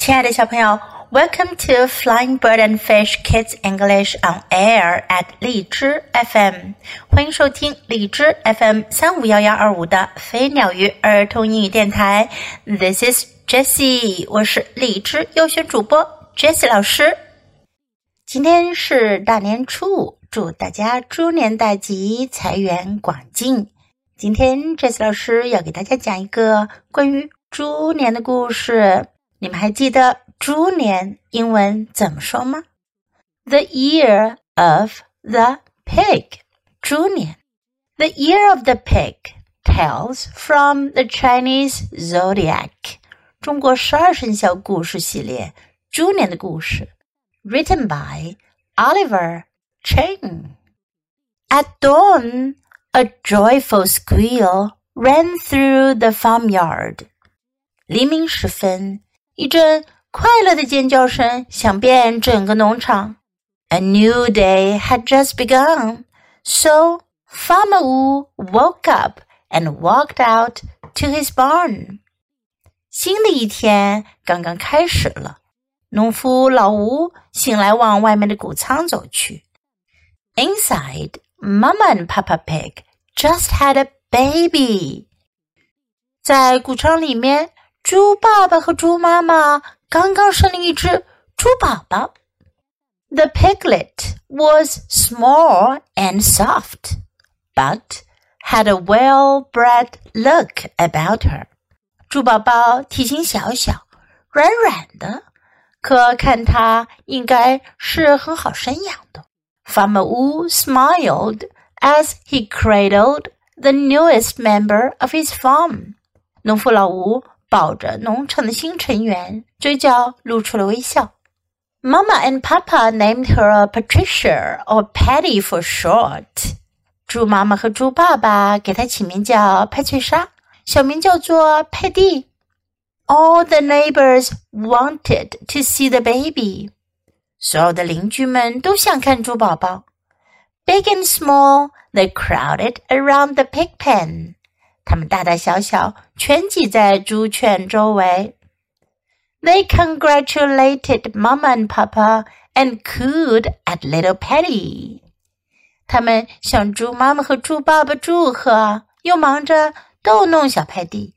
亲爱的小朋友，Welcome to Flying Bird and Fish Kids English on Air at 荔枝 FM，欢迎收听荔枝 FM 三五幺幺二五的飞鸟鱼儿童英语电台。This is Jessie，我是荔枝优选主播 Jessie 老师。今天是大年初五，祝大家猪年大吉，财源广进。今天 Jessie 老师要给大家讲一个关于猪年的故事。你们还记得猪年英文怎么说吗？The year of the pig，猪年。The year of the pig tells from the Chinese zodiac，中国十二生肖故事系列猪年的故事，written by Oliver Chin。At dawn, a joyful squeal ran through the farmyard。黎明时分。一阵快乐的尖叫声响遍整个农场。A new day had just begun, so Farmer Wu woke up and walked out to his barn. 新的一天刚刚开始了，农夫老吴醒来往外面的谷仓走去。Inside, Maman Papa Pig just had a baby. 在谷仓里面。猪爸爸和猪妈妈刚刚生了一只猪宝宝。The piglet was small and soft, but had a well-bred look about her. 猪宝宝体型小小、软软的，可看它应该是很好生养的。Farmer Wu smiled as he cradled the newest member of his farm. 农夫老吴 抱着农场的新成员，嘴角露出了微笑。Mama and Papa named her Patricia or Patty for short。猪妈妈和猪爸爸给她起名叫派翠莎，小名叫做佩蒂。All the neighbors wanted to see the baby。所有的邻居们都想看猪宝宝。Big and small, they crowded around the pig pen. 他们大大小小全挤在猪圈周围。They congratulated Mama and Papa and cooed at little Patty。他们向猪妈妈和猪爸爸祝贺，又忙着逗弄小派蒂。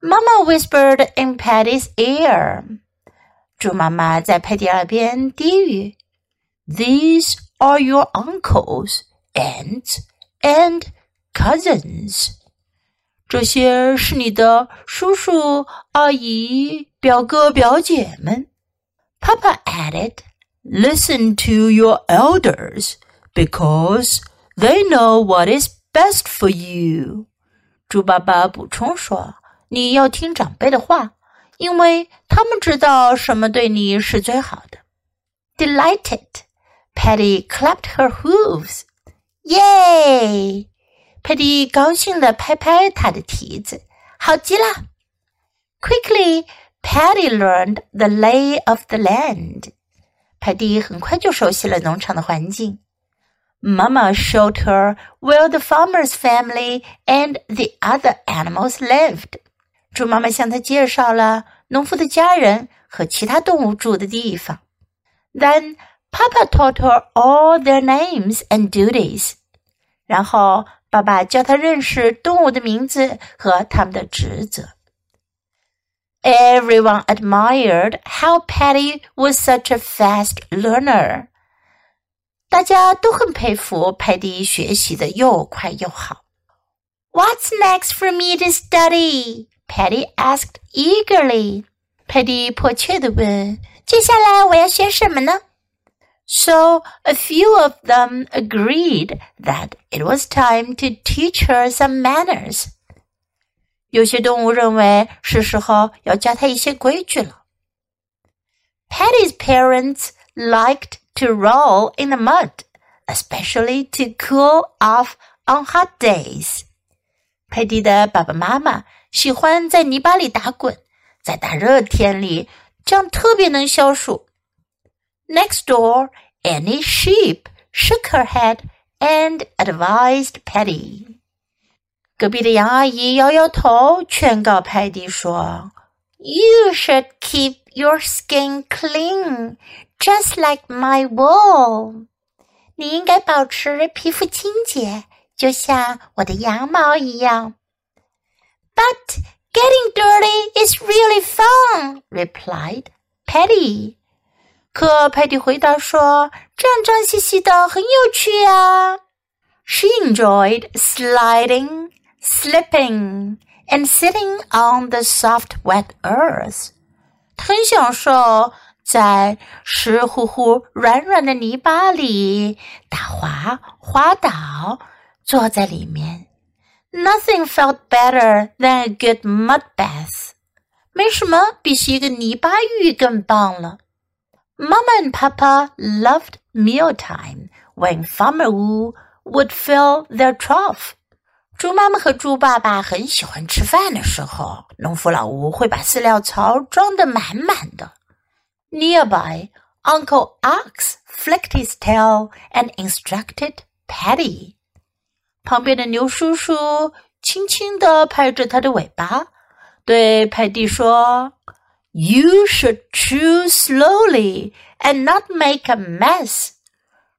Mama whispered in Patty's ear。猪妈妈在派蒂耳边低语：“These are your uncles, aunts, and cousins.” ”这些是你的叔叔、阿姨、表哥、表姐们。Papa added, "Listen to your elders, because they know what is best for you." 猪爸爸补充说：“你要听长辈的话，因为他们知道什么对你是最好的。” Delighted, Patty clapped her hooves. Yay! 佩蒂高兴地拍拍他的蹄子，好极了。Quickly, Patty learned the lay of the land. 佩蒂很快就熟悉了农场的环境。Mama showed her where the farmer's family and the other animals lived. 猪妈妈向她介绍了农夫的家人和其他动物住的地方。Then Papa taught her all their names and duties. 然后 爸爸教他认识动物的名字和他们的职责。Everyone admired how Patty was such a fast learner。大家都很佩服 Patty 学习的又快又好。What's next for me to study? Patty asked eagerly. Patty 迫切地问：“接下来我要学什么呢？” So a few of them agreed that it was time to teach her some manners. 有些动物认为是时候要教它一些规矩了。Patty's parents liked to roll in the mud, especially to cool off on hot days. 佩蒂的爸爸妈妈喜欢在泥巴里打滚，在大热天里，这样特别能消暑。 Next door, Auntie Sheep shook her head and advised Patty. 隔壁的杨阿姨摇摇头，劝告派蒂说：“You should keep your skin clean, just like my wool。”你应该保持皮肤清洁，就像我的羊毛一样。But getting dirty is really fun," replied Patty. 可派蒂回答说：“这样脏兮兮的很有趣呀。” She enjoyed sliding, slipping, and sitting on the soft, wet earth. 很享受在湿乎乎、软软的泥巴里打滑、滑倒，坐在里面。Nothing felt better than a good mud bath. 没什么比洗一个泥巴浴更棒了。Mama and Papa loved mealtime when Farmer Wu would fill their trough. 猪妈妈和猪爸爸很喜欢吃饭的时候，农夫老吴会把饲料槽装得满满的。Nearby, Uncle Ox flicked his tail and instructed Patty. 旁边的牛叔叔轻轻地拍着他的尾巴，对派蒂说 ：“You should chew slowly and not make a mess.”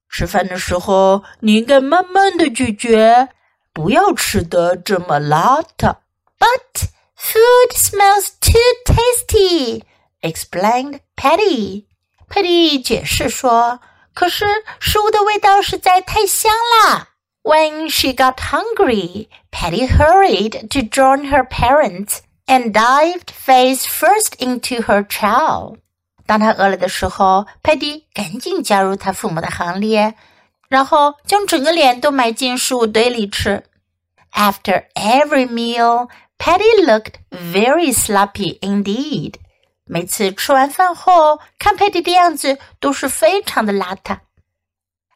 吃饭的时候，你应该慢慢的咀嚼。不要吃的这么邋遢。But food smells too tasty, explained Patty. Patty 解释说：“可是食物的味道实在太香啦。” When she got hungry, Patty hurried to join her parents and dived face first into her chow. 当她饿了的时候，佩蒂赶紧加入她父母的行列。然后将整个脸都埋进食物堆里吃。After every meal, Patty looked very sloppy indeed. 每次吃完饭后，看 Patty 的样子都是非常的邋遢。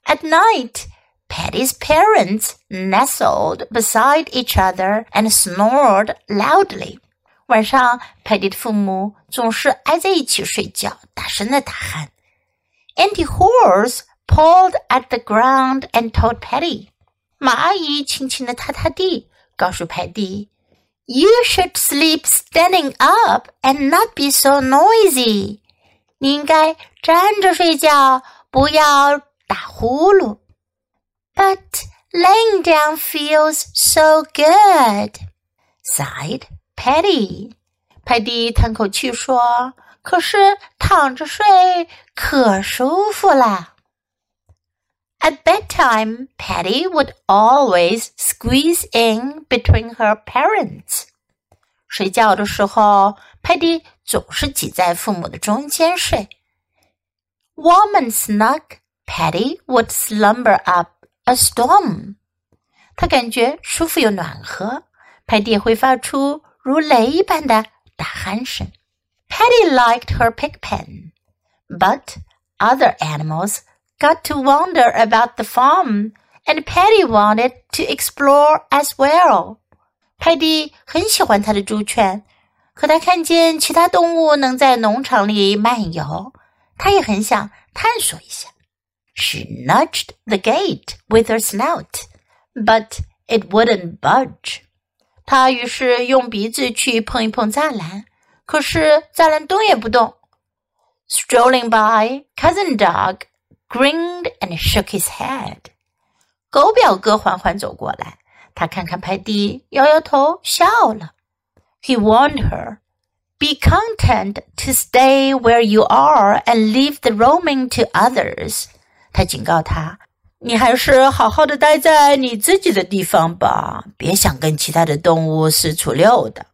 At night, Patty's parents nestled beside each other and snored loudly. 晚上，佩蒂的父母总是挨在一起睡觉，大声的大喊。Auntie Horse pulled at the ground and told Patty，马阿姨轻轻的踏踏地，告诉佩蒂：“You should sleep standing up and not be so noisy。”你应该站着睡觉，不要打呼噜。But laying down feels so good," sighed Patty. 派蒂叹口气说：“可是躺着睡可舒服啦。” At bedtime, Patty would always squeeze in between her parents. 睡觉的时候，佩蒂总是挤在父母的中间睡。Warm and snug, Patty would slumber up a storm. 她感觉舒服又暖和，佩蒂会发出如雷般的打鼾声。Patty liked her pig pen, but other animals got to wander about the farm, and Patty wanted to explore as well. 派蒂很喜欢他的猪圈，可他看见其他动物能在农场里漫游，他也很想探索一下。She nudged the gate with her snout, but it wouldn't budge. 他于是用鼻子去碰一碰栅栏，可是栅栏动也不动。Strolling by, cousin dog grinned and shook his head. 狗表哥缓缓走过来，他看看派蒂，摇摇头，笑了。He warned her, "Be content to stay where you are and leave the roaming to others." 他警告他，你还是好好的待在你自己的地方吧，别想跟其他的动物四处溜达。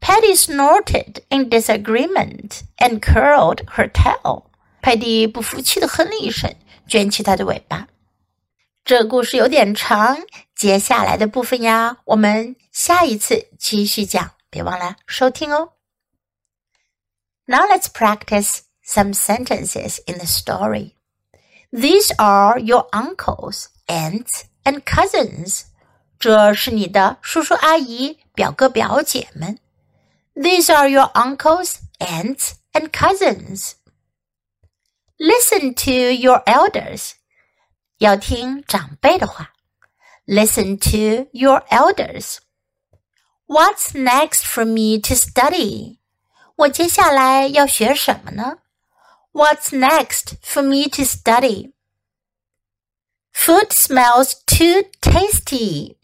Patty snorted in disagreement and curled her tail. 派蒂不服气的哼了一声，卷起它的尾巴。这故事有点长，接下来的部分呀，我们下一次继续讲，别忘了收听哦。Now let's practice some sentences in the story. These are your uncles, aunts, and cousins. 这是你的叔叔阿姨、表哥表姐们。These are your uncles, aunts, and cousins. Listen to your elders. 要听长辈的话。Listen to your elders. What's next for me to study? 我接下来要学什么呢 ？What's next for me to study? Food smells too tasty.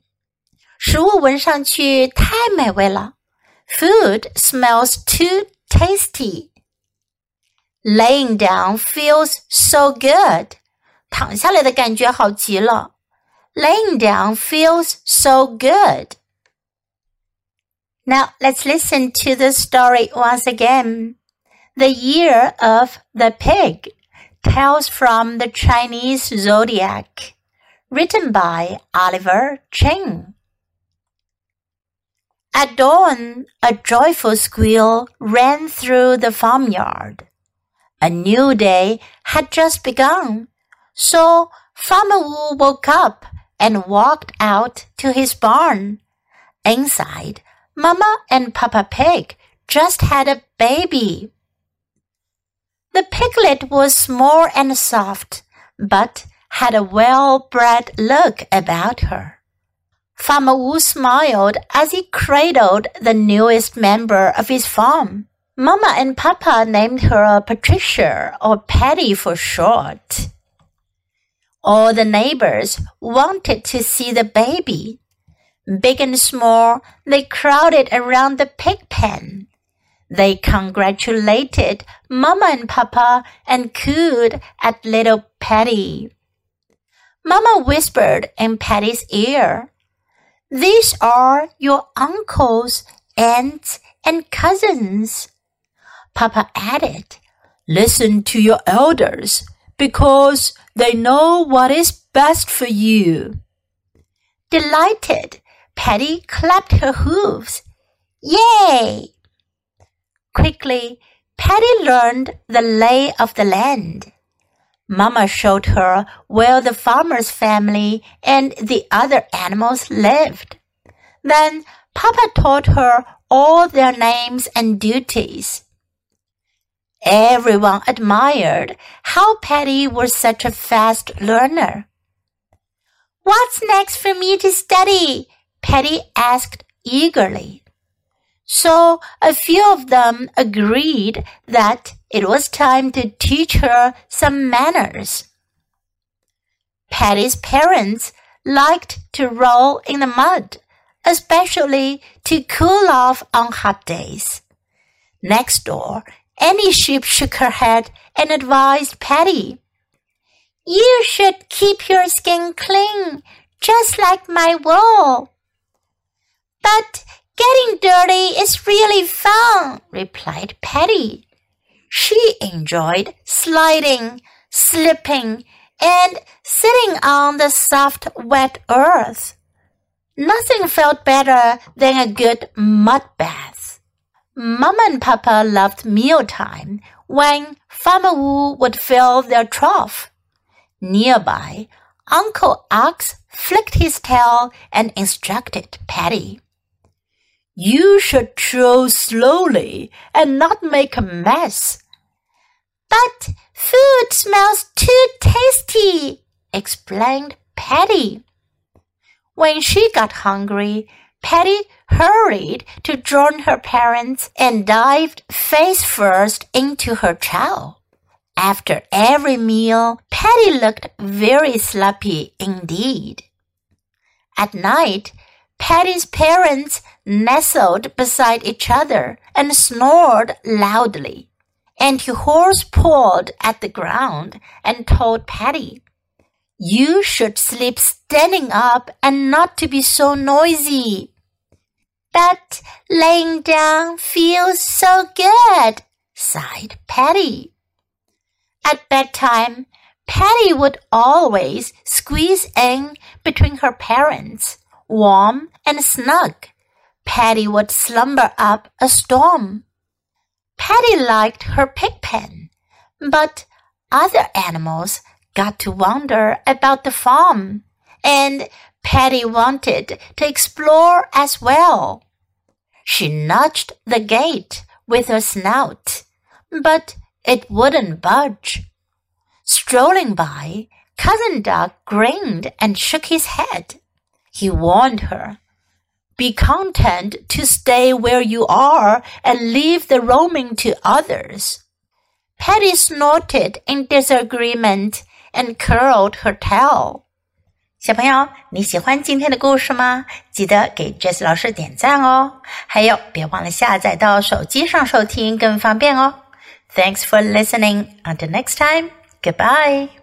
食物闻上去太美味了。Food smells too tasty. Laying down feels so good. 躺下来的感觉好极了。Laying down feels so good. Now let's listen to the story once again. The Year of the Pig Tales from the Chinese Zodiac, written by Oliver Chin. At dawn, a joyful squeal ran through the farmyard. A new day had just begun, so Farmer Wu woke up and walked out to his barn. Inside, Mama and Papa Pig just had a baby. The piglet was small and soft, but had a well-bred look about her. Farmer Wu smiled as he cradled the newest member of his farm. Mama and Papa named her Patricia or Patty for short. All the neighbors wanted to see the baby. Big and small, they crowded around the pig pen. They congratulated Mama and Papa and cooed at little Patty. Mama whispered in Patty's ear, These are your uncles, aunts, and cousins. Papa added, Listen to your elders because they know what is best for you. Delighted, Patty clapped her hooves. Yay! Quickly, Patty learned the lay of the land. Mama showed her where the farmer's family and the other animals lived. Then Papa taught her all their names and duties. Everyone admired how Patty was such a fast learner. What's next for me to study? Patty asked eagerly. So a few of them agreed that it was time to teach her some manners. Patty's parents liked to roll in the mud, especially to cool off on hot days. Next door, Auntie Sheep shook her head and advised Patty. You should keep your skin clean, just like my wool. Dirty is really fun, replied Patty. She enjoyed sliding, slipping, and sitting on the soft, wet earth. Nothing felt better than a good mud bath. Mama and Papa loved mealtime when Farmer Wu would fill their trough. Nearby, Uncle Ox flicked his tail and instructed Patty. You should chew slowly and not make a mess. But food smells too tasty, explained Patty. When she got hungry, Patty hurried to join her parents and dived face first into her chow. After every meal, Patty looked very sloppy indeed. At night, Patty's parents nestled beside each other and snored loudly. Auntie Horse pawed at the ground and told Patty, You should sleep standing up and not to be so noisy. But laying down feels so good, sighed Patty. At bedtime, Patty would always squeeze in between her parents, warm and snug. Patty would slumber up a storm. Patty liked her pig pen, but other animals got to wonder about the farm, and Patty wanted to explore as well. She nudged the gate with her snout, but it wouldn't budge. Strolling by, Cousin Dog grinned and shook his head. He warned her. Be content to stay where you are and leave the roaming to others. Patty snorted in disagreement and curled her tail. 小朋友，你喜欢今天的故事吗？记得给 Jess 老师点赞哦！还有，别忘了下载到手机上收听，更方便哦。Thanks for listening. Until next time, goodbye.